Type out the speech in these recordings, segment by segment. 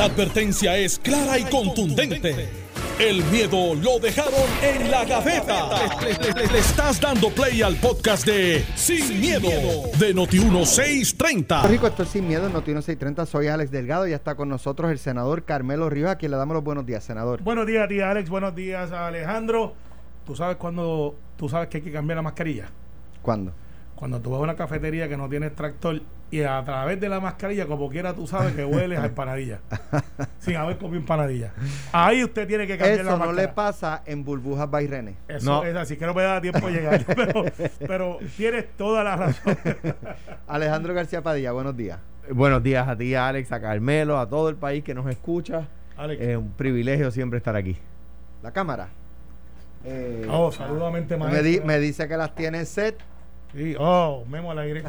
La advertencia es clara y contundente. El miedo lo dejaron en la gaveta. Le, le- le- le estás dando play al podcast de Sin, miedo, de Noti1630. Rico, esto es Sin Miedo, en Noti 630. Soy Alex Delgado y ya está con nosotros el senador Carmelo Rivas, a quien le damos los buenos días, senador. Buenos días, tía Alex. Buenos días, Alejandro. ¿Tú sabes cuando tú sabes que hay que cambiar la mascarilla? ¿Cuándo? Cuando tú vas a una cafetería que no tiene extractor y a través de la mascarilla, como quiera, tú sabes que hueles a empanadilla. sin haber comido empanadilla. Ahí usted tiene que cambiar la Eso no le pasa en burbujas Bairrenes. Eso No. es así, que no me da tiempo de llegar. pero, pero tienes toda la razón. Alejandro García Padilla, buenos días. Buenos días a ti, Alex, a Carmelo, a todo el país que nos escucha. Alex. Es un privilegio siempre estar aquí. La cámara. Eh, Oh, saludamente, me, maestro. di- me dice que las tiene en set. Sí, oh, memo al aire.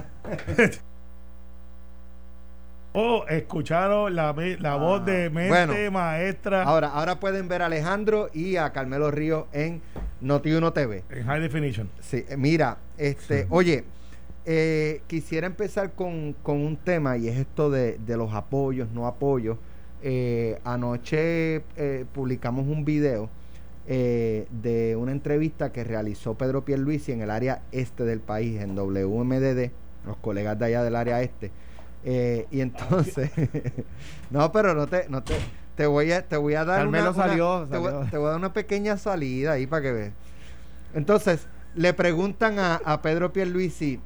Oh, escucharon la, la Ah, voz de mente bueno. maestra Ahora, ahora pueden ver a Alejandro y a Carmelo Ríos en Noti1 TV. en high definition. Sí, eh, mira, este, oye, eh, quisiera empezar con, con un tema y es esto de, de los apoyos, no apoyos. Eh, anoche eh, publicamos un video eh, de una entrevista que realizó Pedro Pierluisi en el área este del país, en WMDD, los colegas de allá del área este. Eh, y entonces, no, pero no te, no te, te voy a, te voy a dar Carmelo una, una- salió, te, voy, salió. te voy a dar una pequeña salida ahí para que veas. Entonces, le preguntan a, a Pedro Pierluisi,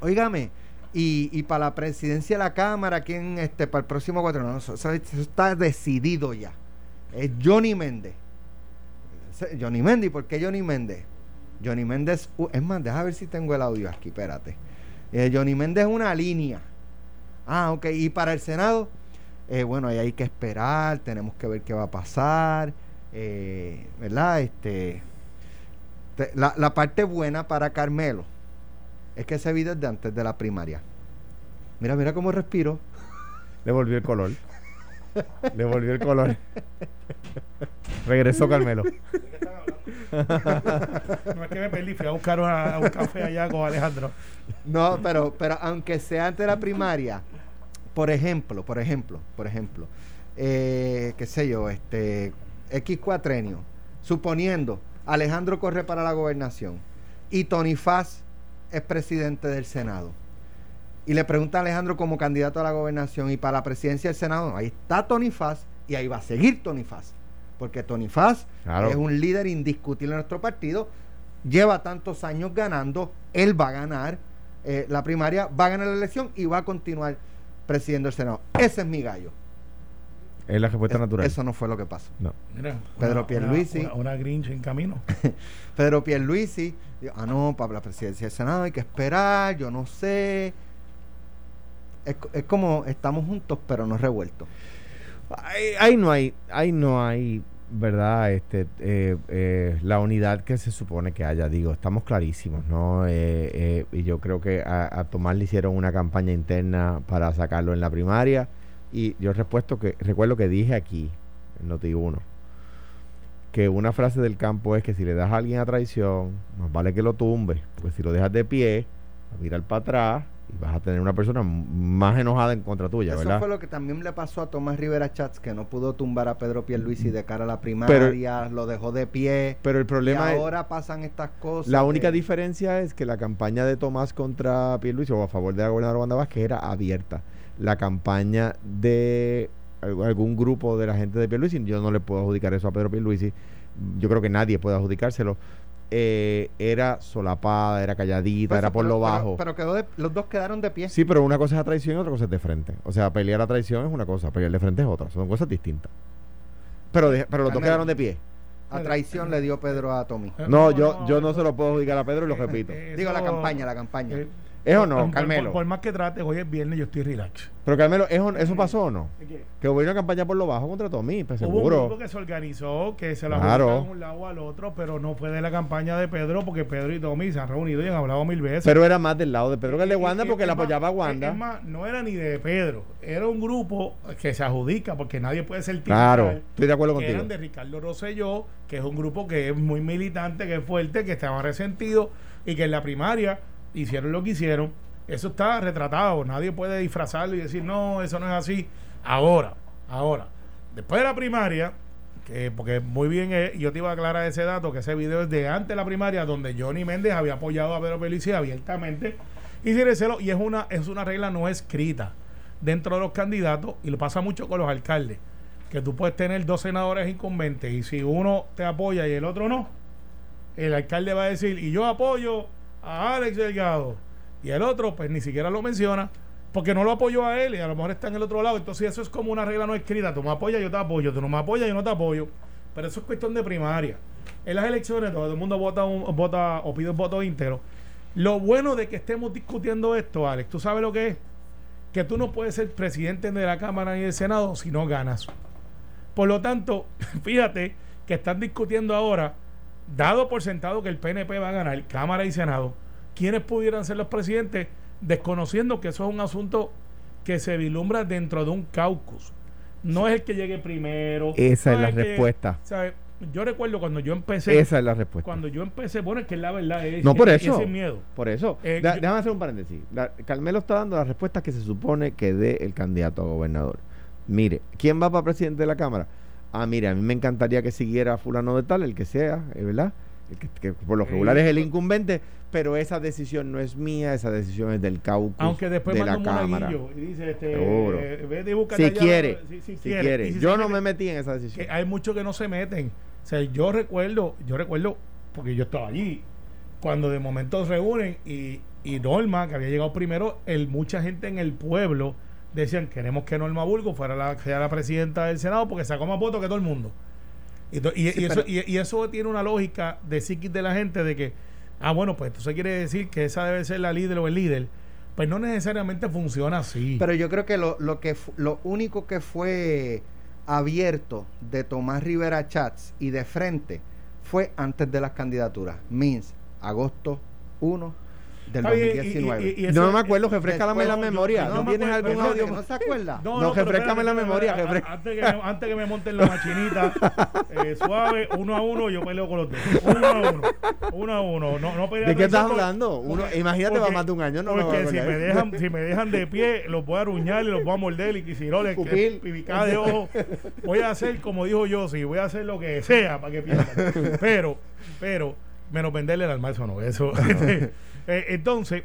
oígame, y, y para la presidencia de la Cámara, ¿quién este, para el próximo cuatro? No, eso, eso- está decidido ya. Es Johnny Méndez. Johnny Méndez, ¿y por qué Johnny Méndez? Johnny Méndez, uh, es más, deja ver si tengo el audio aquí, espérate. Eh, Johnny Méndez es una línea. Ah, ok, y para el Senado, eh, bueno, ahí hay que esperar, tenemos que ver qué va a pasar, eh, ¿verdad? Este, te- la, la parte buena para Carmelo es que ese video es de antes de la primaria. Mira, mira cómo respiro. Le volvió el color. Le volvió el color. Regresó Carmelo. No es que me perdí, fui a buscar una- un café allá con Alejandro. No, pero, pero aunque sea antes de la primaria, por ejemplo, por ejemplo, por ejemplo, eh, qué sé yo, este X cuatrenio, suponiendo Alejandro corre para la gobernación y Tony Faz es presidente del Senado. Y le pregunta a Alejandro como candidato a la gobernación y para la presidencia del Senado, ahí está Tony Faz y ahí va a seguir Tony Faz. Porque Tony Faz Claro. es un líder indiscutible en nuestro partido, lleva tantos años ganando, él va a ganar eh, la primaria, va a ganar la elección y va a continuar presidiendo el Senado. Ese es mi gallo. Es la respuesta Es- natural. Eso no fue lo que pasó. No. Mira, Pedro una- Pierluisi. Una, una, Grinch en camino. Pedro Pierluisi, dijo, ah, no, para la presidencia del Senado hay que esperar, yo no sé. Es, es como estamos juntos, pero no revueltos. Ahí, no hay, ahí no hay, ¿verdad? Este, eh, eh, la unidad que se supone que haya, digo, estamos clarísimos, ¿no? Eh, eh, y yo creo que a, a Tomás le hicieron una campaña interna para sacarlo en la primaria. Y yo repuesto que, recuerdo que dije aquí, en Noti1, que una frase del campo es que si le das a alguien a traición, más vale que lo tumbe, porque si lo dejas de pie, a mirar para atrás y vas a tener una persona más enojada en contra tuya, Eso ¿verdad? fue lo que también le pasó a Tomás Rivera Chats, que no pudo tumbar a Pedro Pierluisi de cara a la primaria, lo dejó de pie. Pero el Y problema es, ahora pasan estas cosas. la única de- diferencia es que la campaña de Tomás contra Pierluisi o a favor de la gobernadora Wanda Vázquez era abierta. La campaña de al- algún grupo de la gente de Pierluisi, yo no le puedo adjudicar eso a Pedro Pierluisi, yo creo que nadie puede adjudicárselo, eh, era solapada, era calladita, Pues, era por pero- lo bajo. Pero, quedó de- los dos quedaron de pie. sí, pero una cosa es a traición y otra cosa es de frente. O sea, pelear a traición es una cosa, pelear de frente es otra, son cosas distintas. Pero, de- pero los dos quedaron de pie. A traición le dio Pedro a Tommy. No, yo, yo no se lo puedo adjudicar a Pedro y lo repito. Digo, la campaña, la campaña. ¿Es o no, Carmelo? Por, por más que trates, hoy es viernes, yo estoy relax. Pero Carmelo, ¿eso, ¿eso pasó o no? ¿Qué? Que hubo una campaña por lo bajo contra Tommy, pues Hubo un seguro. grupo que se organizó, que se la Claro. de un lado al otro, pero no fue de la campaña de Pedro, porque Pedro y Tommy se han reunido y han hablado mil veces. Pero era más del lado de Pedro que el de Wanda porque la apoyaba a Wanda. Es más, no era ni de Pedro, era un grupo que se adjudica, porque nadie puede ser Claro, titular, estoy de acuerdo que contigo. eran de Ricardo Rosselló, que es un grupo que es muy militante, que es fuerte, que estaba resentido y que en la primaria hicieron lo que hicieron. Eso está retratado, nadie puede disfrazarlo y decir, no, eso no es así. Ahora, Ahora, después de la primaria, que porque muy bien, eh, yo te iba a aclarar ese dato, que ese video es de antes de la primaria, donde Johnny Méndez había apoyado a Pedro Pelici abiertamente y sin recelo, y es una, es una regla no escrita dentro de los candidatos, y lo pasa mucho con los alcaldes, que tú puedes tener dos senadores incumbentes, y si uno te apoya y el otro no, el alcalde va a decir, y yo apoyo a Alex Delgado, y el otro, pues ni siquiera lo menciona, porque no lo apoyó a él y a lo mejor está en el otro lado. Entonces, eso es como una regla no escrita. Tú me apoyas, yo te apoyo. Tú no me apoyas, yo no te apoyo. Pero eso es cuestión de primaria. En las elecciones, todo el mundo vota, un, vota o pide un voto íntegro. Lo bueno de que estemos discutiendo esto, Alex, ¿tú sabes lo que es? Que tú no puedes ser presidente de la Cámara ni del Senado si no ganas. Por lo tanto, fíjate que están discutiendo ahora, dado por sentado que el PNP va a ganar Cámara y Senado, quiénes pudieran ser los presidentes desconociendo que eso es un asunto que se vislumbra dentro de un caucus. No es el que llegue primero. Esa es la respuesta. Yo recuerdo cuando yo empecé. Esa es la respuesta. Cuando yo empecé, bueno, es que la verdad es. No, por eso. miedo. Por eso. Eh, déjame hacer un paréntesis. Carmelo está dando la respuesta que se supone que dé el candidato a gobernador. Mire, ¿quién va para presidente de la Cámara? Ah, mire, a mí me encantaría que siguiera fulano de tal, el que sea, ¿verdad? que, por lo regular es el incumbente, pero esa decisión no es mía, esa decisión es del caucus Aunque después de la Cámara. Y dice, este, eh, si, quiere, si, quiere, yo no me metí en esa decisión. hay muchos que no se meten. O sea, yo recuerdo, yo recuerdo, porque yo estaba allí, cuando de momento se reúnen y, y Norma, que había llegado primero, el, mucha gente en el pueblo decían, queremos que Norma Burgo fuera la, sea la presidenta del Senado porque sacó más votos que todo el mundo. Y, eso, y, eso tiene una lógica de psiquis de la gente de que, ah, bueno, pues eso quiere decir que esa debe ser la líder o el líder. Pues no necesariamente funciona así. Pero yo creo que lo, lo, que lo único que fue abierto de Tomás Rivera Chats y de frente fue antes de las candidaturas. Means, agosto 1 del 2019. no me acuerdo, refrescame la memoria. ¿No, tienes algún audio? ¿No se acuerda? No, no, refrescame la memoria. Antes que, antes que me monten la machinita, eh, suave, uno a uno, yo peleo con los dos. Uno a uno. Uno a uno. No, no ¿De qué estás hablando? Uno, imagínate, va más de un año. No porque si, me dejan, si me dejan de pie, los voy a aruñar y los voy a morder y si no, les pibicada de ojo. Voy a hacer, como dijo yo, sí, voy a hacer lo que sea para que pierdan. Pero, pero, menos venderle el almuerzo, no. Eso. Eh, entonces,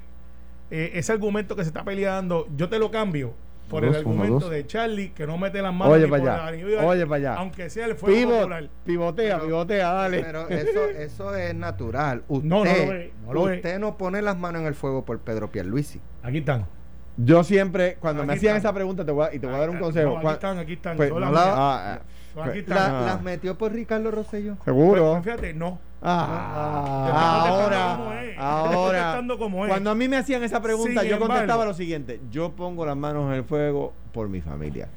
eh, ese argumento que se está peleando, yo te lo cambio por el argumento de Charlie que no mete las manos oye para allá oye para allá. Aunque sea el fuego Pivot, pivotea pivotea dale. pero eso eso es natural. Usted no, no, lo usted no pone las manos en el fuego por Pedro Pierluisi. Aquí están. Yo siempre cuando me hacían esa pregunta te voy a, y te voy a dar un consejo. aquí están aquí están. pues, ah, pues, las metió por Ricardo Rosselló. Seguro. Pues, fíjate no. Ah, ahora, ahora, cuando a mí me hacían esa pregunta, yo contestaba lo siguiente: yo pongo las manos en el fuego por mi familia,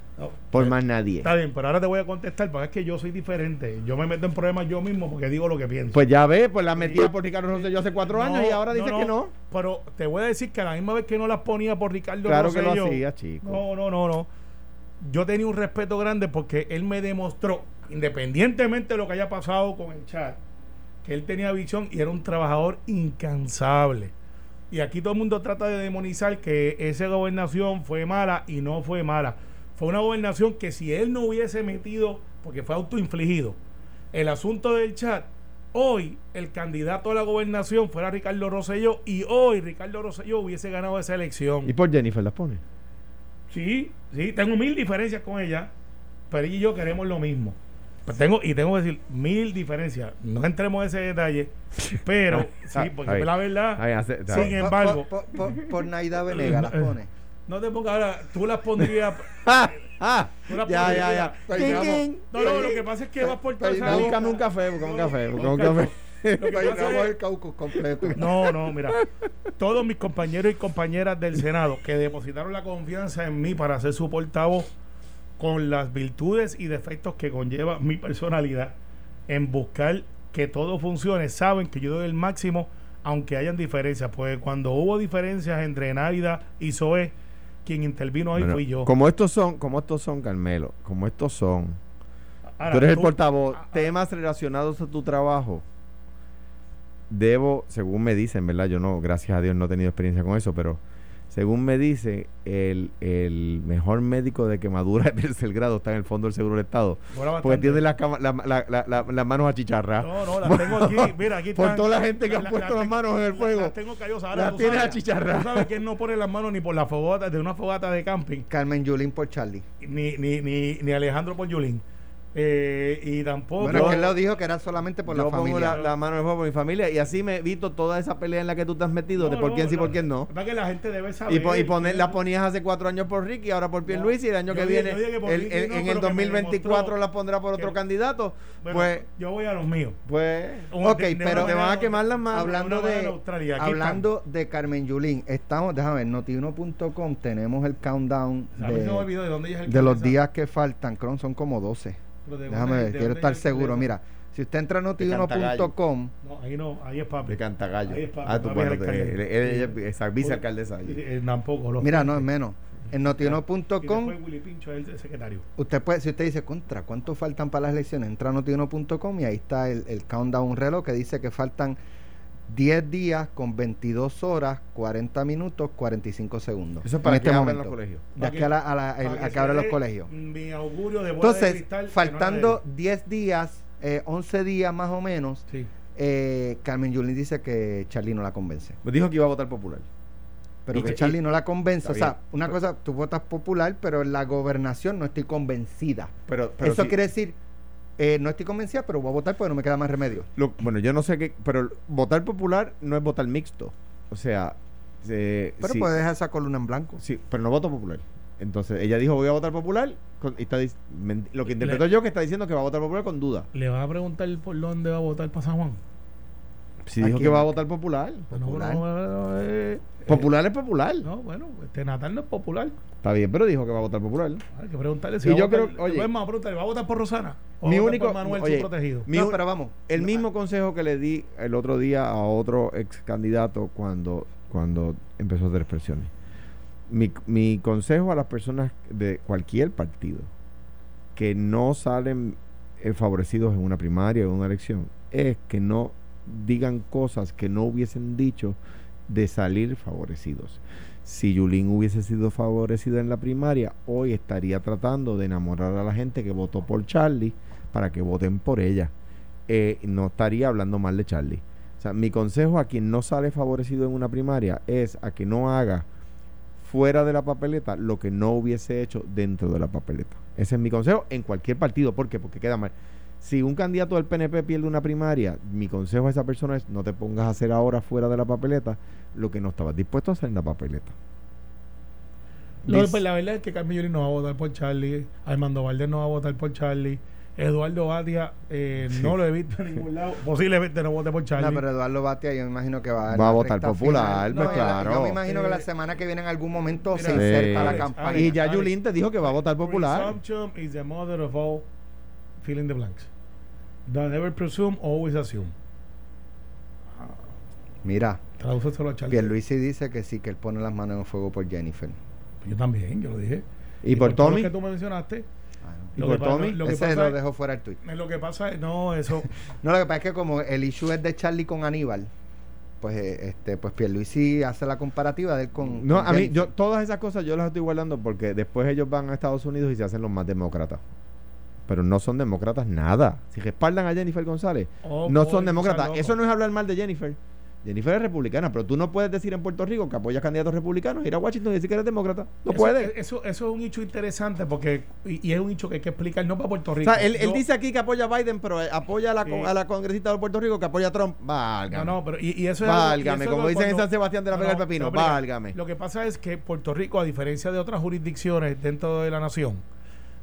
por más nadie. Está bien, pero ahora te voy a contestar, porque es que yo soy diferente. Yo me meto en problemas yo mismo porque digo lo que pienso. Pues ya ves, pues las metí por Ricardo Rosselló hace cuatro años y ahora dice que no. Pero te voy a decir que a la misma vez que no las ponía por Ricardo claro que lo hacía, chico. No, no, no, no. Yo tenía un respeto grande porque él me demostró, independientemente de lo que haya pasado con el chat él tenía visión y era un trabajador incansable. Y aquí todo el mundo trata de demonizar que esa gobernación fue mala y no fue mala. Fue una gobernación que si él no hubiese metido, porque fue autoinfligido, el asunto del chat, hoy el candidato a la gobernación fuera Ricardo Rosselló y hoy Ricardo Rosselló hubiese ganado esa elección. ¿Y por Jennifer las pone? Sí, sí, tengo mil diferencias con ella, pero ella y yo queremos lo mismo. Pues tengo, y tengo que decir mil diferencias. No entremos en ese detalle, pero sí, porque la verdad, sin embargo. Por, Naida Venega las pone. No te pongas ahora, tú las pondrías. Ah, ya, ya, ya. No, no, lo que pasa es que vas por todo Búscame un café, búscame un café, búscame un café. El caucus completo. No, no, mira. Todos mis compañeros y compañeras del Senado que depositaron la confianza en mí para ser su portavoz con las virtudes y defectos que conlleva mi personalidad en buscar que todo funcione, saben que yo doy el máximo aunque hayan diferencias, pues cuando hubo diferencias entre Navidad y Zoe, quien intervino ahí fui yo. Como estos son, como estos son, Carmelo, como estos son, tú eres el portavoz, ah, ah. temas relacionados a tu trabajo, debo, según me dicen, ¿verdad? Yo no, gracias a Dios no he tenido experiencia con eso, pero según me dice, el, el mejor médico de quemadura de tercer grado está en el fondo del Seguro del Estado. Porque tiene las la, la, la, manos achicharradas. No, no, las tengo aquí. Mira, aquí Por toda la gente que ha puesto las manos en el fuego. Las tengo callosas. Las tiene achicharradas. ¿Tú sabes quién no pone las manos ni por la fogata, de una fogata de camping? Carmen Yulín por Charlie. Ni, ni, ni, ni Alejandro por Yulín. Eh, y tampoco. Bueno, que él lo dijo que era solamente por yo la pongo familia. la, la mano en el fuego por mi familia y así me evito toda esa pelea en la que tú te has metido de por no, quién sí no. por quién no. Es que la gente debe saber. Y, po- y poner, la ponías hace cuatro años por Ricky, ahora por Pierluisi y el año yo que dije- viene, que el- el- no, en el que me 2024 demostró la pondrá por otro que- candidato. Bueno, pues, yo voy a los míos. pues, Ok, De- de pero- te van a quemar las manos. hablando de hablando de Carmen Yulín, estamos, déjame ver, notiuno.com tenemos el countdown de, el los días que faltan, que son como 12. De Déjame ver, de quiero estar seguro. Mira, si usted entra a notiuno.com, No, ahí no, ahí es papi. de Cantagallo. Ahí es papi, Ah, tú, papi bueno, es alcalde. él- es vicealcaldesa allí. Tampoco. los mira, no es menos. En notiuno.com, después Willy Pincho es el secretario. usted puede, si usted dice contra, ¿cuánto faltan para las elecciones? Entra a notiuno.com y ahí está el, el countdown reloj que dice que faltan 10 días con 22 horas, 40 minutos, 45 segundos. Eso es En para este que abran los momento. colegios. De aquí a, la, a, la- el- a que abran los colegios. Mi augurio de bola de Entonces, cristal, no faltando era 10 días, eh, 11 días más o menos. Sí. eh, Carmen Yulín dice que Charlie no la convence. Me dijo que iba a votar popular. Pero Y que que- Charlie no la convence. O sea, bien. una cosa, tú votas popular, pero en la gobernación no estoy convencida. Pero, pero Eso sí- quiere decir, eh, no estoy convencida, pero voy a votar porque no me queda más remedio. lo- bueno, yo no sé qué, pero votar popular no es votar mixto. O sea, eh, Pero sí, puedes dejar esa columna en blanco. sí, pero no voto popular. Entonces, ella dijo, voy a votar popular. con- y está, lo que interpreto Le- yo que está diciendo que va a votar popular con duda. ¿Le va a preguntar por dónde va a votar para San Juan? Si ¿A dijo que va a votar popular. Popular. no, no, no, eh, Popular es popular. eh, no, bueno, este Natal no es popular. Está bien, pero dijo que va a votar popular. Hay que preguntarle si Y va yo a votar, creo- oye, preguntarle, ¿va a votar por Rosana? ¿O mi único- por Manuel, oye, su protegido? Mi pero vamos. El mismo consejo que le di el otro día a otro ex candidato cuando, cuando empezó a hacer expresiones. Mi, mi consejo a las personas de cualquier partido que no salen eh, favorecidos en una primaria o en una elección es que no digan cosas que no hubiesen dicho de salir favorecidos. Si Yulín hubiese sido favorecida en la primaria, hoy estaría tratando de enamorar a la gente que votó por Charlie para que voten por ella. Eh, no estaría hablando mal de Charlie. O sea, mi consejo a quien no sale favorecido en una primaria es a que no haga fuera de la papeleta lo que no hubiese hecho dentro de la papeleta. Ese es mi consejo en cualquier partido. ¿Por qué? Porque queda mal. Si un candidato del PNP pierde una primaria, mi consejo a esa persona es no te pongas a hacer ahora fuera de la papeleta lo que no estabas dispuesto a hacer en la papeleta. No, pues la verdad es que Carmen Yulín no va a votar por Charlie, Armando Valdés no va a votar por Charlie, Eduardo Batia eh, no lo he visto en ningún lado, posiblemente no vote por Charlie. No, pero Eduardo Batia yo me imagino que va a, Va a votar popular, pues, No, claro. Yo me imagino que la Eh, semana que viene en algún momento mira, se inserta Sí. la campaña. Y ya. Yulín te dijo que va a votar popular. Presumption is the mother of all fill in the blanks. Don't ever presume, always assume. Mira, Tradúceselo a Charlie. Pierluisi dice que sí, que él pone las manos en el fuego por Jennifer. Yo también, yo lo dije. Y por lo Tommy. que tú mencionaste. Ah, ¿Y por Tommy? Lo, que Ese pasa lo dejo fuera el tuit. Lo que pasa es, no, eso. No, lo que pasa es que como el issue es de Charlie con Aníbal, pues eh, este pues Pierluisi hace la comparativa de él con No, con a mí, yo todas esas cosas yo las estoy guardando porque después ellos van a Estados Unidos y se hacen los más demócratas. Pero no son demócratas nada. Si respaldan a Jennifer González, Oh, no son demócratas. Eso no es hablar mal de Jennifer. Jennifer es republicana, pero tú no puedes decir en Puerto Rico que apoyas candidatos republicanos, ir a Washington y decir que eres demócrata. No eso, puedes. Eso, eso es un hecho interesante porque. Y, y es un hecho que hay que explicar, no para Puerto O Rico. sea, él, él dice aquí que apoya a Biden, pero eh, apoya a la, con- a la congresista de Puerto Rico que apoya a Trump. No, Válgame. no, pero y, y eso es Válgame, eso como dicen en San Sebastián de la No, Vega no, del Pepino. no. Válgame. Lo que pasa es que Puerto Rico, a diferencia de otras jurisdicciones dentro de la nación,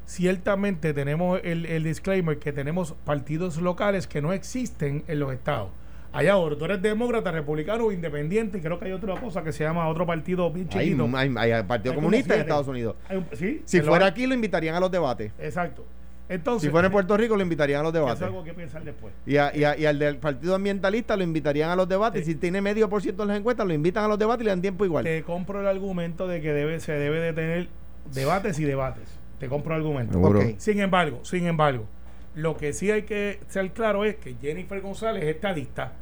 ciertamente tenemos el, el disclaimer que tenemos partidos locales que no existen en los estados. Allá ahora, tú eres demócrata, republicano independiente, y creo que hay otra cosa que se llama otro partido bien Hay, chiquito. hay- hay Partido Hay Comunista en. Estados Unidos. Hay un- sí, Si lo fuera aquí, lo invitarían a los debates. Exacto. Entonces, Si fuera en Puerto Rico, lo invitarían a los eso es debates. algo que pensar después. Y, a- y, a- y al del Partido Ambientalista lo invitarían a los debates. Sí. Si tiene medio por ciento en las encuestas, lo invitan a los debates y le dan tiempo igual. Te compro el argumento de que debe, se debe de tener debates y debates. Te compro el argumento. Sin embargo, sin embargo, lo que sí hay que ser claro es que Jennifer González es estadista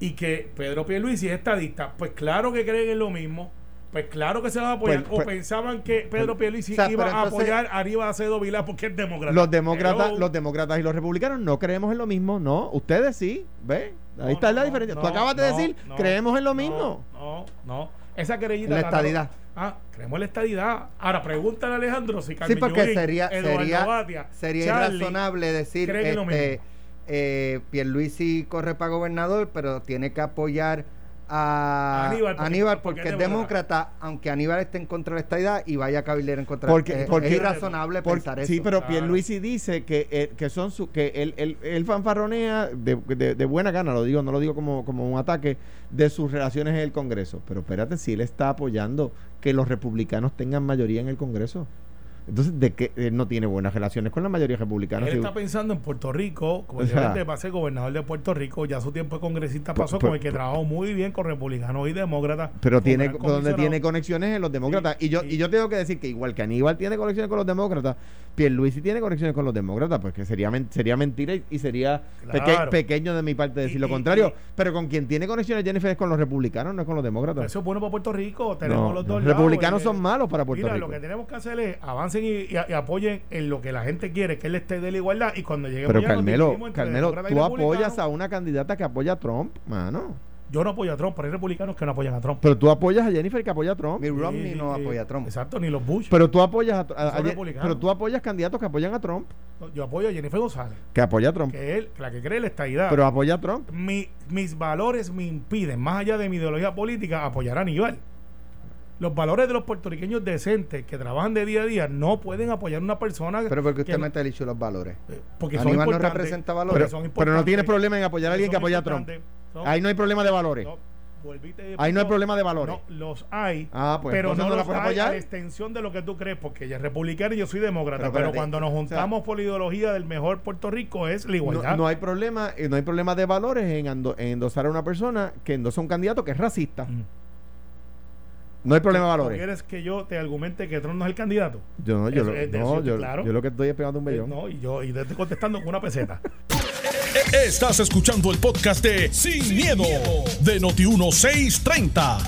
y que Pedro Pierluisi es estadista. Pues claro que creen en lo mismo, Pues claro que se van a apoyar. Pues- o pues- pensaban que Pedro Pierluisi O sea, iba a apoyar a Aníbal Acevedo Vilá porque es demócrata. Los demócratas, los demócratas y los republicanos no creemos en lo mismo, no. Ustedes sí, ¿ve? Ahí No, está la diferencia. no, Tú acabas de decir, no, creemos en lo no, mismo. No, no. Esa querellita. La estadidad. Ah, creemos en la estadidad. Ahora, pregúntale a Alejandro si Sí, Carmen porque Yulín, sería, Eduardo sería, Batia, sería Charlie, irrazonable decir que este, eh, Pierluisi corre para gobernador, pero tiene que apoyar a Aníbal, Aníbal, porque- es demócrata, aunque Aníbal esté en contra de esta idea y vaya a cabildear en contra Porque- de porque- es irrazonable Porque- pensar eso. sí, pero Claro. Pierluisi dice que, eh, que son su, que él, él, él fanfarronea de, de- de buena gana, lo digo, no lo digo como, como un ataque, de sus relaciones en el Congreso. Pero espérate, si él está apoyando que los republicanos tengan mayoría en el Congreso. Entonces, ¿de qué? Él no tiene buenas relaciones con la mayoría republicana. Él si- está pensando en Puerto Rico, como O sea, va a ser gobernador de Puerto Rico, ya su tiempo de congresista pasó por- con el que trabajó muy bien con republicanos y demócratas. pero tiene donde tiene conexiones en los demócratas Sí, y yo sí. y yo tengo que decir que igual que Aníbal tiene conexiones con los demócratas Pierluisi tiene conexiones con los demócratas pues que sería men- sería mentira y, y sería peque- pequeño de mi parte decir lo Y- contrario pero con quien tiene conexiones Jennifer es con los republicanos no es con los demócratas Eso es bueno para Puerto Rico. Tenemos No, los republicanos lados, son malos para Puerto Mira, Rico lo que tenemos que hacer es avancen y, y- y apoyen en lo que la gente quiere, que él esté de la igualdad. Y cuando lleguemos pero ya Carmelo Carmelo tú apoyas a una candidata que apoya a Trump mano Yo no apoyo a Trump, pero hay republicanos que no apoyan a Trump. pero tú apoyas a Jennifer que apoya a Trump Mitt Romney Sí, no apoya a Trump. Exacto, ni los Bush. pero tú apoyas a, a- a- pero tú apoyas candidatos que apoyan a Trump Yo apoyo a Jennifer González, que apoya a Trump que él, la que cree la estadidad. pero apoya a Trump Mi- mis valores me impiden, más allá de mi ideología política, apoyar a Aníbal. Los valores de los puertorriqueños decentes que trabajan de día a día no pueden apoyar a una persona. Pero porque usted que- el issue de los valores. eh, porque son Aníbal no importantes, representa porque valores. son pero no importantes, tienes problema en apoyar a alguien que apoya a Trump importantes, son- Ahí no hay problema de valores. no, Ahí no hay problema de valores. No, los hay. Ah, pues, pero no no la los puedes hay apoyar. a la extensión de lo que tú crees, porque ella es republicana y yo soy demócrata. Pero Pero, cuando nos o sea, juntamos por la ideología del mejor Puerto Rico es la igualdad. No, no hay problema, eh, no hay problema de valores en, ando- en endosar a una persona que endosa a un candidato que es racista. Mm. No hay problema de ¿Tú valores. ¿Quieres que yo te argumente que Trump no es el candidato? Yo no, yo, lo, es no, yo, claro. yo lo que estoy es pegando un Eh, bellón. No, y yo y te estoy contestando con una peseta. Estás escuchando el podcast de Sin, miedo, de Noti1630.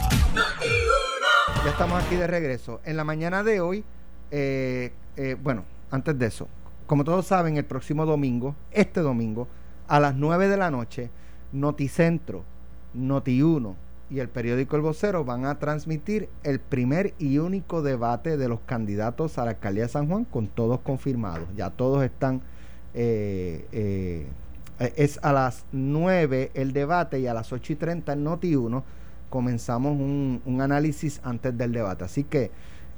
Ya estamos aquí de regreso. En la mañana de hoy, eh, eh, bueno, antes de eso, como todos saben, el próximo domingo, este domingo, a las 9 de la noche, Noticentro, Noti1 y el periódico El Vocero van a transmitir el primer y único debate de los candidatos a la alcaldía de San Juan, con todos confirmados. Ya todos están. eh, eh, eh, es a las 9 el debate y a las 8 y 30 en Noti1 comenzamos un, análisis antes del debate. Así que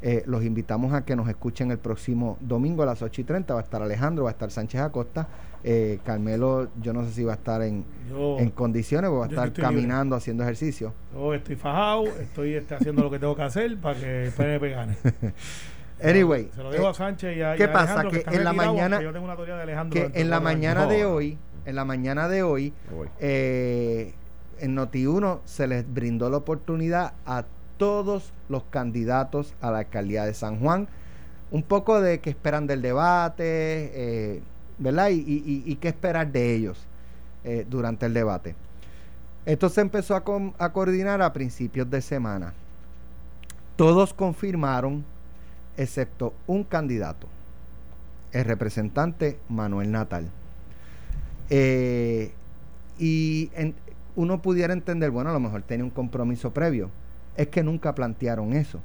eh, los invitamos a que nos escuchen el próximo domingo a las 8 y 30. Va a estar Alejandro, va a estar Sánchez Acosta. Eh, Carmelo, yo no sé si va a estar en, Yo, en condiciones, o va a estar libre. caminando, haciendo ejercicio. yo estoy fajado, estoy este, haciendo lo que tengo que hacer para que el PNP gane. Anyway, Se lo eh, a Sánchez y a, ¿qué y a pasa? Que en la mañana- aunque Yo tengo una teoría de Alejandro. que en la mañana años. de hoy, en la mañana de hoy, eh, en Noti1 se les brindó la oportunidad a todos los candidatos a la alcaldía de San Juan, un poco de qué esperan del debate, eh, ¿verdad? Y, qué esperar de ellos eh, durante el debate. Esto se empezó a, coordinar a principios de semana. Todos confirmaron, excepto un candidato, el representante Manuel Natal. Eh, y uno pudiera entender, bueno, a lo mejor tenía un compromiso previo. Es que nunca plantearon eso.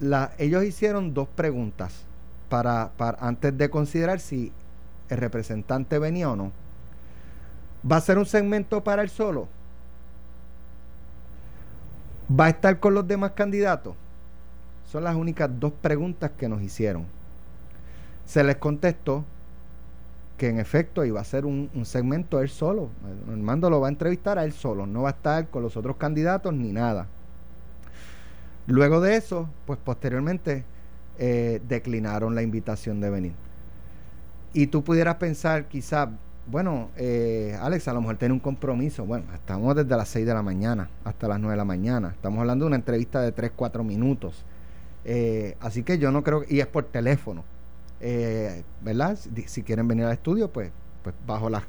La- ellos hicieron dos preguntas para, para antes de considerar si el representante venía o no. ¿Va a ser un segmento para él solo? ¿Va a estar con los demás candidatos? Son las únicas dos preguntas que nos hicieron. Se les contestó que en efecto iba a ser un, segmento él solo. Armando lo va a entrevistar a él solo, no va a estar con los otros candidatos ni nada. Luego de eso, pues posteriormente eh, declinaron la invitación de venir. Y tú pudieras pensar quizás, bueno, eh, Alex, a lo mejor tiene un compromiso. Bueno, estamos desde las 6 de la mañana hasta las 9 de la mañana. Estamos hablando de una entrevista de 3, 4 minutos. Eh, así que yo no creo, y es por teléfono. Eh, ¿Verdad? Si, si quieren venir al estudio, pues, pues bajo los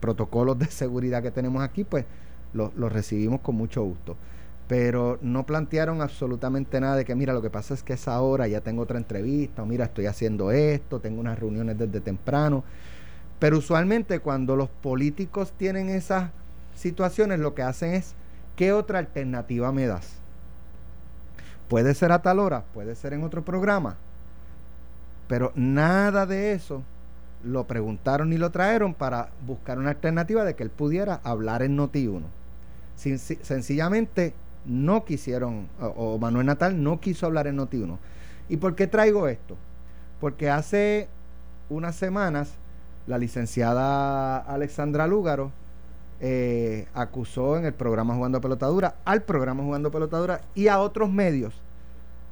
protocolos de seguridad que tenemos aquí, pues los lo recibimos con mucho gusto. Pero no plantearon absolutamente nada de que, mira, lo que pasa es que es ahora, ya tengo otra entrevista, o mira, estoy haciendo esto, tengo unas reuniones desde temprano. Pero usualmente cuando los políticos tienen esas situaciones, lo que hacen es, ¿qué otra alternativa me das? Puede ser a tal hora, puede ser en otro programa, pero nada de eso lo preguntaron ni lo trajeron para buscar una alternativa de que él pudiera hablar en Noti1. sencillamente no quisieron, o, Manuel Natal no quiso hablar en Noti1. ¿Y por qué traigo esto? Porque hace unas semanas la licenciada Alexandra Lúgaro eh, acusó en el programa Jugando Pelotadura, al programa Jugando Pelotadura y a otros medios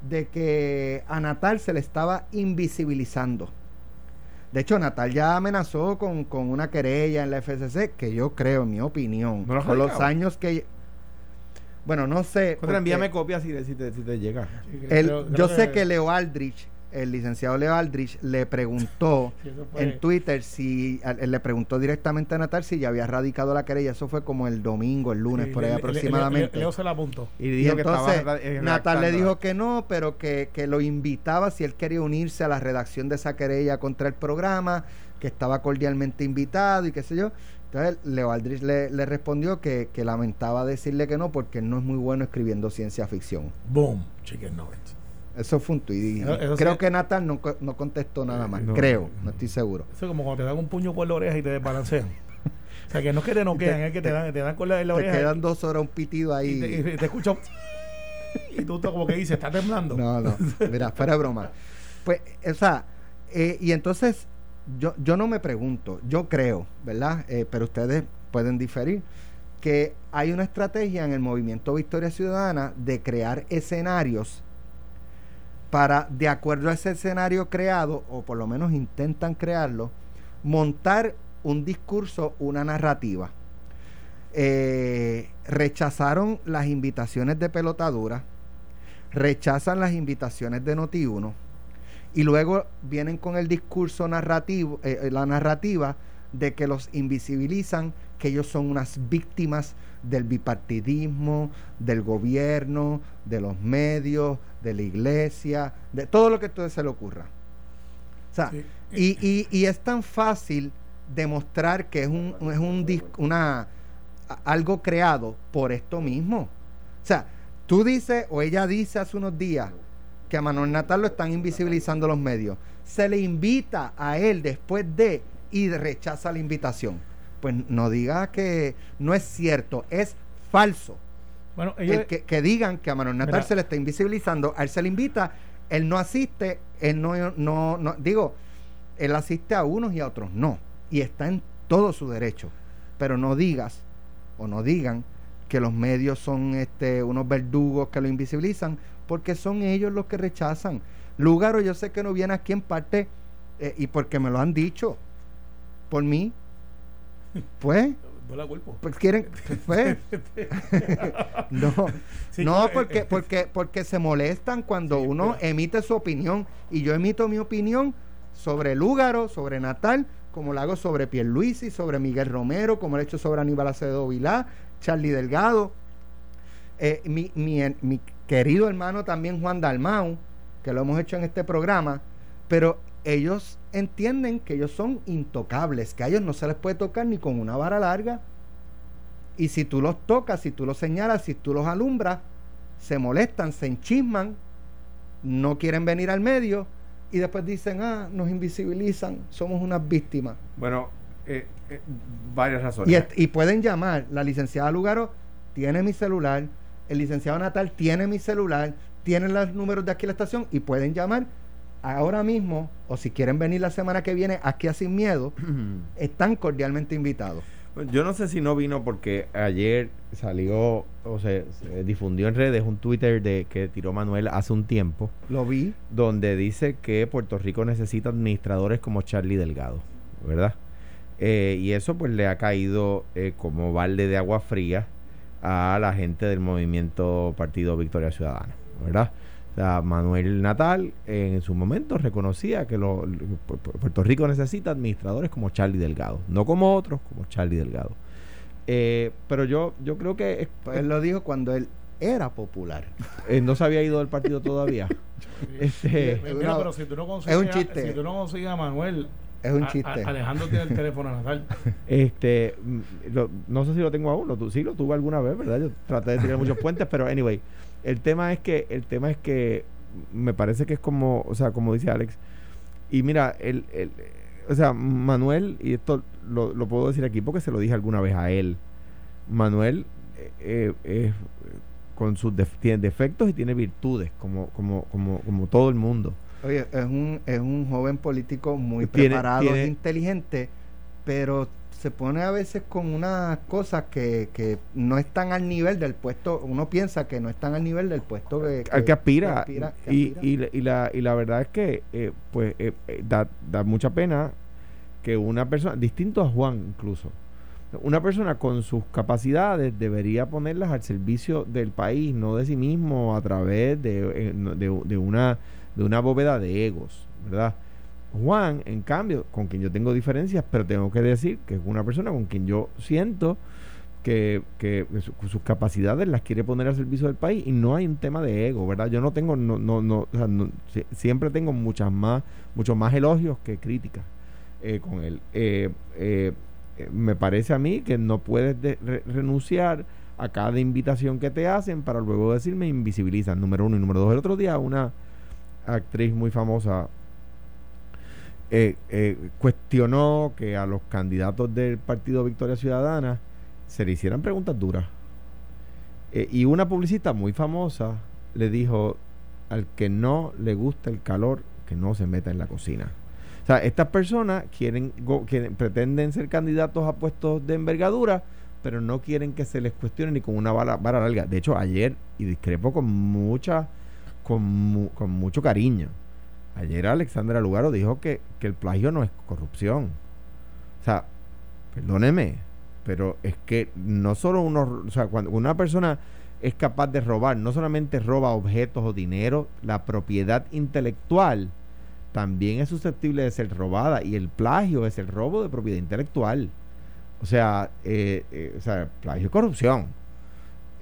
de que a Natal se le estaba invisibilizando de hecho, Natal ya amenazó con, una querella en la FCC, que yo creo, en mi opinión, por los años que... Bueno, no sé. envíame copias si, si, te, si te llega. yo sé que Leo Aldrich el licenciado Leo Aldrich le preguntó en Twitter si le preguntó directamente a Natal si ya había radicado la querella. Eso fue como el domingo, el lunes, por ahí aproximadamente. Leo se la apuntó. Y, entonces Natal le dijo que no, pero que, lo invitaba si él quería unirse a la redacción de esa querella contra el programa, que estaba cordialmente invitado y qué sé yo. Entonces Leo Aldrich le, le respondió que, lamentaba decirle que no porque no es muy bueno escribiendo ciencia ficción. Boom, chicken nuggets. Eso fue un tuit. creo que Natal no, no, contestó nada más. creo, no estoy seguro. Eso es como cuando te dan un puño por la oreja y te desbalancean. o sea, que no es que te noquean, es que te, dan, te dan con la, la oreja. Te quedan dos horas un pitido ahí. Y te, escucho. y tú como que dices, está temblando. No, no. Mira, fuera de broma. Pues, o sea, eh, y entonces yo, yo no me pregunto, yo creo, ¿verdad? Eh, pero ustedes pueden diferir que hay una estrategia en el movimiento Victoria Ciudadana de crear escenarios para, de acuerdo a ese escenario creado, o por lo menos intentan crearlo, montar un discurso, una narrativa. Eh, rechazaron las invitaciones de pelotadura, rechazan las invitaciones de Noti1 y luego vienen con el discurso narrativo, eh, eh, la narrativa de que los invisibilizan, que ellos son unas víctimas del bipartidismo, del gobierno, de los medios, de la iglesia, de todo lo que a ustedes se le ocurra. O sea, y, y, es tan fácil demostrar que es un, es un una algo creado por esto mismo. O sea, tú dices, o ella dice hace unos días, que a Manuel Natal lo están invisibilizando los medios. Se le invita a él después de y rechaza la invitación. Pues no diga que no es cierto, es falso. Bueno, que, digan que a Manuel Natal se le está invisibilizando, a él se le invita, él no asiste, él no, no, no, digo, él asiste a unos y a otros no, y está en todo su derecho, pero no digas o no digan que los medios son este, unos verdugos que lo invisibilizan, porque son ellos los que rechazan. Lugaro yo sé que no viene aquí en parte, eh, y porque me lo han dicho, por mí, pues. Pues quieren, pues. no, no eh, porque, eh, porque, porque se molestan cuando uno emite su opinión y yo emito mi opinión sobre Lúgaro, sobre Natal, como lo hago sobre Pierluisi, sobre Miguel Romero, como lo he hecho sobre Aníbal Acevedo Vilá, Charlie Delgado, eh, mi, mi, mi querido hermano también Juan Dalmau, que lo hemos hecho en este programa, pero ellos entienden que ellos son intocables, que a ellos no se les puede tocar ni con una vara larga. Y si tú los tocas, si tú los señalas, si tú los alumbras, se molestan, se enchisman, no quieren venir al medio y después dicen, ah, nos invisibilizan, somos unas víctimas. Bueno, eh, eh, varias razones. Y, y, pueden llamar, la licenciada Lugaro tiene mi celular, el licenciado Natal tiene mi celular, tienen los números de aquí a la estación y pueden llamar ahora mismo, o si quieren venir la semana que viene aquí a Sin Miedo, están cordialmente invitados. Yo no sé si no vino porque ayer salió, o se difundió en redes un Twitter de que tiró Manuel hace un tiempo. Lo vi. Donde dice que Puerto Rico necesita administradores como Charlie Delgado, ¿verdad? Eh, y eso pues le ha caído eh, como balde de agua fría a la gente del movimiento Partido Victoria Ciudadana, ¿verdad? Manuel Natal en su momento reconocía que lo, Puerto Rico necesita administradores como Charlie Delgado, no como otros, como Charlie Delgado. Eh, pero yo, yo creo que... Pues él lo dijo cuando él era popular. Eh, no se había ido del partido todavía. este, Mira, una- pero si tú no consigues, es un chiste. si tú no consigues a Manuel, Es un a- chiste. a- Alejandro tiene el teléfono natal. Este, mm, lo- no sé si lo tengo aún, lo, tu- sí lo tuve alguna vez, ¿verdad? Yo traté de tirar muchos puentes, pero anyway, el tema es que, el tema es que me parece que es como, o sea, como dice Alex, y mira, el, el- o sea, Manuel, y esto lo, lo puedo decir aquí porque se lo dije alguna vez a él, Manuel eh, eh, es, con sus def- tiene defectos y tiene virtudes, como, como, como, como todo el mundo. Oye, es un, es un joven político muy Tiene- preparado, tiene- inteligente, pero se pone a veces con unas cosas que, que no están al nivel del puesto, uno piensa que no están al nivel del puesto que, al que aspira. que aspira- que y, aspira. y, la- y la, y la verdad es que eh, pues eh, eh, da, da mucha pena que una persona, distinto a Juan incluso, una persona con sus capacidades debería ponerlas al servicio del país, no de sí mismo a través de, eh, de una, de una bóveda de egos, ¿verdad? Juan, en cambio, con quien yo tengo diferencias, pero tengo que decir que es una persona con quien yo siento que, que su- sus capacidades las quiere poner al servicio del país y no hay un tema de ego, ¿verdad? Yo no tengo, no, no, no, o sea, no- si- siempre tengo muchas más, muchos más elogios que críticas eh, con él. Eh, eh, me parece a mí que no puedes de- re- renunciar a cada invitación que te hacen para luego decirme invisibilizan, número uno y número dos. El otro día una actriz muy famosa eh, eh, cuestionó que a los candidatos del Partido Victoria Ciudadana se le hicieran preguntas duras. Eh, y una publicista muy famosa le dijo al que no le gusta el calor, que no se meta en la cocina. O sea, estas personas quieren, quieren- pretenden ser candidatos a puestos de envergadura, pero no quieren que se les cuestione ni con una vara, vara larga. De hecho, ayer, y discrepo con mucha, con, mu- con mucho cariño, ayer Alexandra Lugaro dijo que, que el plagio no es corrupción. O sea, perdóneme, pero es que no solo uno, o sea, cuando una persona es capaz de robar, no solamente roba objetos o dinero, la propiedad intelectual también es susceptible de ser robada y el plagio es el robo de propiedad intelectual. O sea, eh, eh, o sea, plagio es corrupción.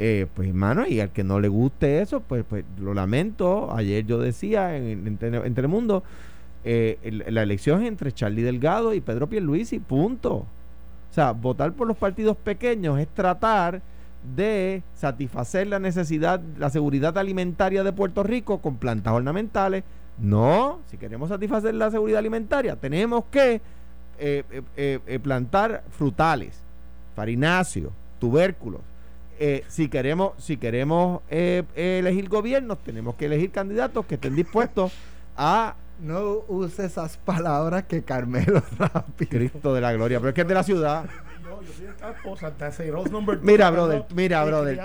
Eh, pues hermano, y al que no le guste eso, pues, pues lo lamento. Ayer yo decía en, en, en Telemundo, eh, la elección es entre Charlie Delgado y Pedro Pierluisi, punto. O sea, votar por los partidos pequeños es tratar de satisfacer la necesidad, la seguridad alimentaria de Puerto Rico con plantas ornamentales. No, si queremos satisfacer la seguridad alimentaria, tenemos que eh, eh, eh, plantar frutales, farináceos, tubérculos. Eh, si queremos, si queremos eh, elegir gobiernos, tenemos que elegir candidatos que estén dispuestos a No use esas palabras que Carmelo rápido. Cristo de la gloria, pero es que es de la ciudad. Yo, yo soy el capo, Santa Fe, Rose number two, Mira, brother, mira, brother.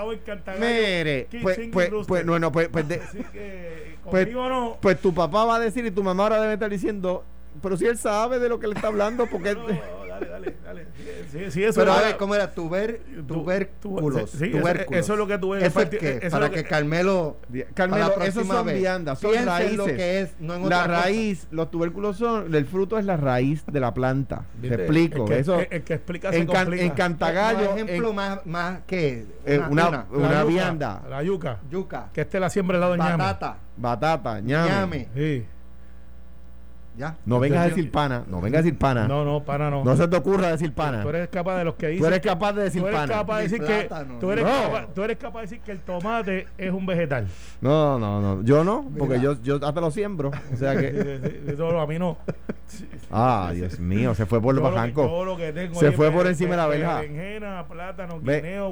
Mire, pues, pues, Rooster. pues, no, no, pues, pues, de- Así que, pues, no. pues tu papá va a decir y tu mamá ahora debe estar diciendo, pero si él sabe de lo que le está hablando, porque... No, no, dale, dale, dale. Sí, sí, eso Pero a ver, ¿cómo era? Tuber, Tu- tubérculos. tu- sí, eso- tubérculos. eso es lo que el ¿Eso es qué? eso Para que, que- Carmelo... Carmelo, para la esos próxima son vez, viandas, son piensen raíces. lo que es, no en la cosa. raíz, los tubérculos son, el fruto es la raíz de la planta. Te ¿Viste? explico. El que, eso, el, el que explica se en, can- complica. en Cantagallo, Un ejemplo en- más, más que eh, una, una yuca, vianda, La yuca. yuca, Que este la siembra al lado de ñame. batata, batata, ñame. ñame. Sí. Ya. No vengas a Yo- decir pana, no vengas a decir pana. No, No, no, para no. se te ocurra decir pana. Tú eres capaz de los que dicen. Tú eres capaz de decir tú eres pana. capaz de decir plátano, que tú eres, no. capaz, tú eres capaz de decir que el tomate es un vegetal. No, no, no. Yo no, porque Mira. yo, yo hasta lo siembro. O sea que. Eso a mí no. Ah, Dios mío, se fue por los bajancos. Se fue por encima de la verja.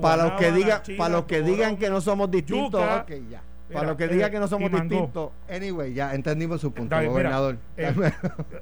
Para los que digan, para los que digan que no somos distintos, yuca. Ok, ya. Para los que eh, que no somos y distintos. Anyway, ya entendimos su punto, mira, gobernador. eh,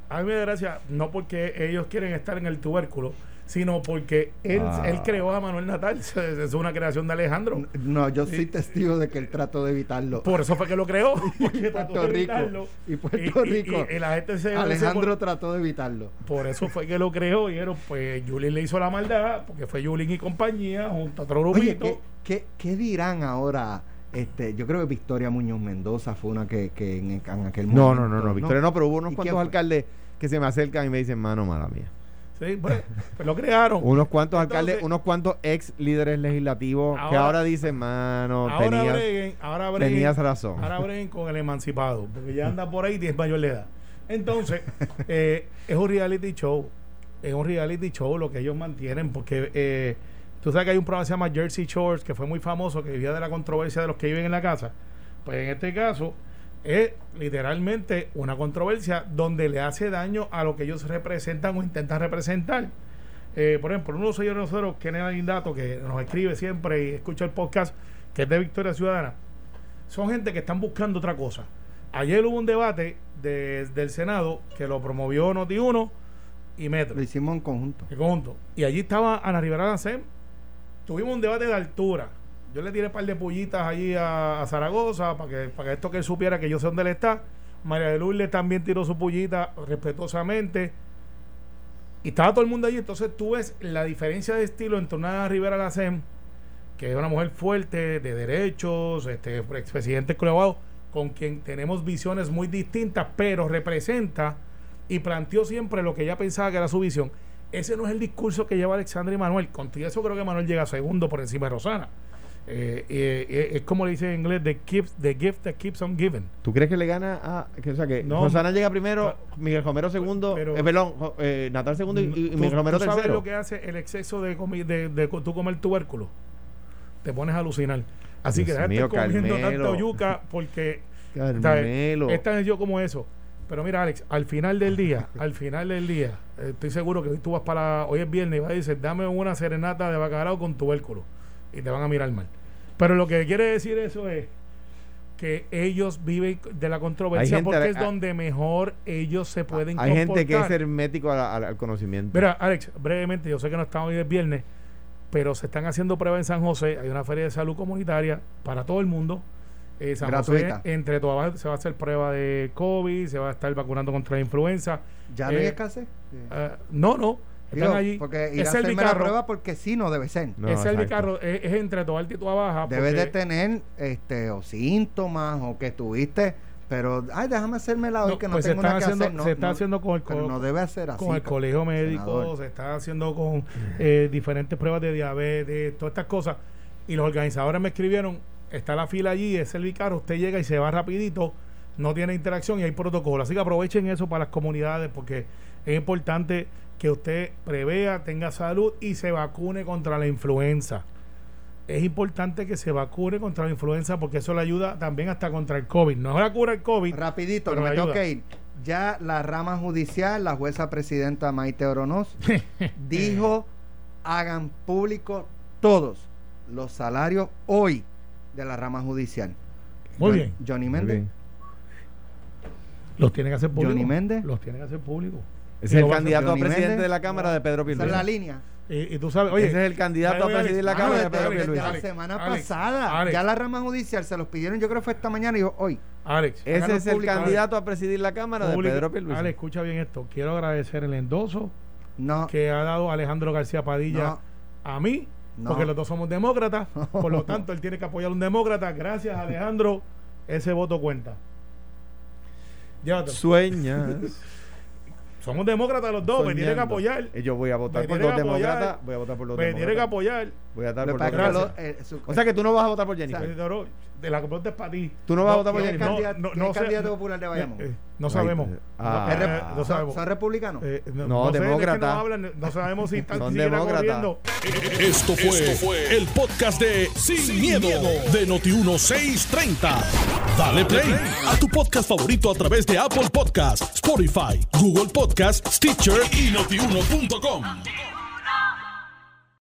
a mí me da gracia, no porque ellos quieren estar en el tubérculo, sino porque él, Ah. él creó a Manuel Natal. Es una creación de Alejandro. no, yo soy testigo de que él trató de evitarlo. Por eso fue que lo creó. porque trató Puerto de Rico. evitarlo. Y Puerto y- y- Rico. y la gente se Alejandro se- trató de evitarlo. por eso fue que lo creó. Y dijeron, pues Julín le hizo la maldad, porque fue Julín y compañía, junto a otro Oye, grupito. ¿qué, qué, qué dirán ahora? Este, yo creo que Victoria Muñoz Mendoza fue una que, que en, en aquel No, momento. no, no, no, Victoria no, pero hubo unos ¿Y cuantos alcaldes que se me acercan y me dicen, mano, mala mía. Sí, pues, pues lo crearon. Unos cuantos Entonces- alcaldes, unos cuantos ex líderes legislativos que Ahora- ahora dicen, mano, ahora tenías, breguen, ahora breguen, tenías razón. Ahora breguen con el emancipado, porque ya anda por ahí y es mayor de edad. Entonces, eh, es un reality show. Es un reality show lo que ellos mantienen, porque eh, tú sabes que hay un programa que se llama Jersey Shores, que fue muy famoso, que vivía de la controversia de los que viven en la casa. Pues en este caso, es literalmente una controversia donde le hace daño a lo que ellos representan o intentan representar. Eh, por ejemplo, uno de los señores de nosotros, Kenneth Alindato, que nos escribe siempre y escucha el podcast, que es de Victoria Ciudadana, son gente que están buscando otra cosa. Ayer hubo un debate de- del Senado que lo promovió Noti1 y Metro, Lo hicimos en conjunto. en conjunto. Y allí estaba Ana Rivera Lancem. Tuvimos un debate de altura. Yo le tiré un par de pullitas allí a, Zaragoza para que, para que esto que él supiera que yo sé dónde él está. María de Lourdes también tiró su pullita respetuosamente. Y estaba todo el mundo allí. Entonces tú ves la diferencia de estilo entre una Rivera Lacem, que es una mujer fuerte, de derechos, este expresidente Colorado, con quien tenemos visiones muy distintas, pero representa y planteó siempre lo que ella pensaba que era su visión. Ese no es el discurso que lleva Alexandra y Manuel. Con todo eso creo que Manuel llega segundo por encima de Rosana. Eh, eh, eh, es como le dice en inglés, the, keeps, the gift that keeps on giving. ¿Tú crees que le gana a.? Que, o sea, que No. Rosana llega primero, Miguel Romero segundo, pero- eh, perdón, eh, Natal segundo y, y ¿Tú- Miguel Romero tú sabes tercero. lo que hace el exceso de, comi- de, de co- tú comer tubérculo? Te pones a alucinar. Así Dios que déjate comiendo tanto yuca porque Carmelo. es tan yo como eso. Pero mira, Alex, al final del día, al final del día, estoy seguro que hoy tú vas para. Hoy es viernes y vas a decir, dame una serenata de bacalao con tubérculo. Y te van a mirar mal. Pero lo que quiere decir eso es que ellos viven de la controversia gente- porque es hay- donde mejor ellos se pueden Hay gente que es hermético a- a- al conocimiento. Mira, Alex, brevemente, yo sé que no estamos hoy el viernes, pero se están haciendo pruebas en San José. Hay una feria de salud comunitaria para todo el mundo. Eh, San Gratuita. José, entre todas, se va a hacer prueba de COVID, se va a estar vacunando contra la influenza. ¿Ya no hay Eh, escasez? Eh, no, no, están Digo, allí. Porque ir es a hacerme la prueba porque sí no debe ser. No, es exacto. Servicarro, es, es entre toda alta y toda baja. Debes de tener este o síntomas o que tuviste, pero ay, déjame hacerme la hoy No, que no pues se tengo están nada que haciendo- hacer. No, se está no, haciendo con el pero co- no debe hacer así. con el colegio médico, senador. se está haciendo con eh, diferentes pruebas de diabetes, todas estas cosas. Y los organizadores me escribieron, está la fila allí, es el vicario, usted llega y se va rapidito, no tiene interacción y hay protocolo. Así que aprovechen eso para las comunidades porque es importante que usted prevea, tenga salud y se vacune contra la influenza. Es importante que se vacune contra la influenza porque eso le ayuda también hasta contra el COVID. No es la cura el COVID. Rapidito, que me tengo que ir. Ya la rama judicial, la jueza presidenta Maite Oronoz, dijo, hagan público todos los salarios hoy de la rama judicial. Muy bien. Johnny Méndez. Los tienen que hacer público. Johnny Méndez. Los tienen que hacer público. Ese Y es el candidato a presidente Méndez. de la Cámara de Pedro Esa es la línea. Y, y tú sabes, oye, Ese es el candidato oye, a presidir la Alex, Cámara de Alex, Pedro Alex, Desde Pierluisi. la Alex, semana Alex, pasada. Alex. Ya la rama judicial se los pidieron, yo creo que fue esta mañana y yo hoy. Alex, Ese es el público. candidato a presidir la Cámara de público. Pedro Pierluisi. Alex, escucha bien esto. Quiero agradecer el endoso No, que ha dado Alejandro García Padilla no, a mí, No. porque los dos somos demócratas. Por lo tanto, él tiene que apoyar a un demócrata. Gracias, Alejandro. Ese voto cuenta. Llévatelo. Sueñas. Somos demócratas los dos. Me tiene que soñando. apoyar. Eh, Yo voy a votar Me por apoyar. demócratas. Voy a votar por dos Me tiene que demócratas. apoyar. Voy a votar por eh, su- O sea que tú no vas a votar por Jennifer. Eh, no, no, De la pregunta es para ti. Tú no vas a votar por ¿Quién es Jennifer. candidato, no, no sé- candidato popular de Bayamón? Eh, eh, no sabemos. Ah. no, ¿Es eh, no sabemos. ¿Son republicanos? Eh, no, No, no sé, es que demócrata. no, hablan, no sabemos si están Son siquiera demócrata. corriendo. Esto fue, el podcast de Sin, miedo, de Noti1630. Dale play a tu podcast favorito a través de Apple Podcasts, Spotify, Google Podcasts, Stitcher y notiuno.com.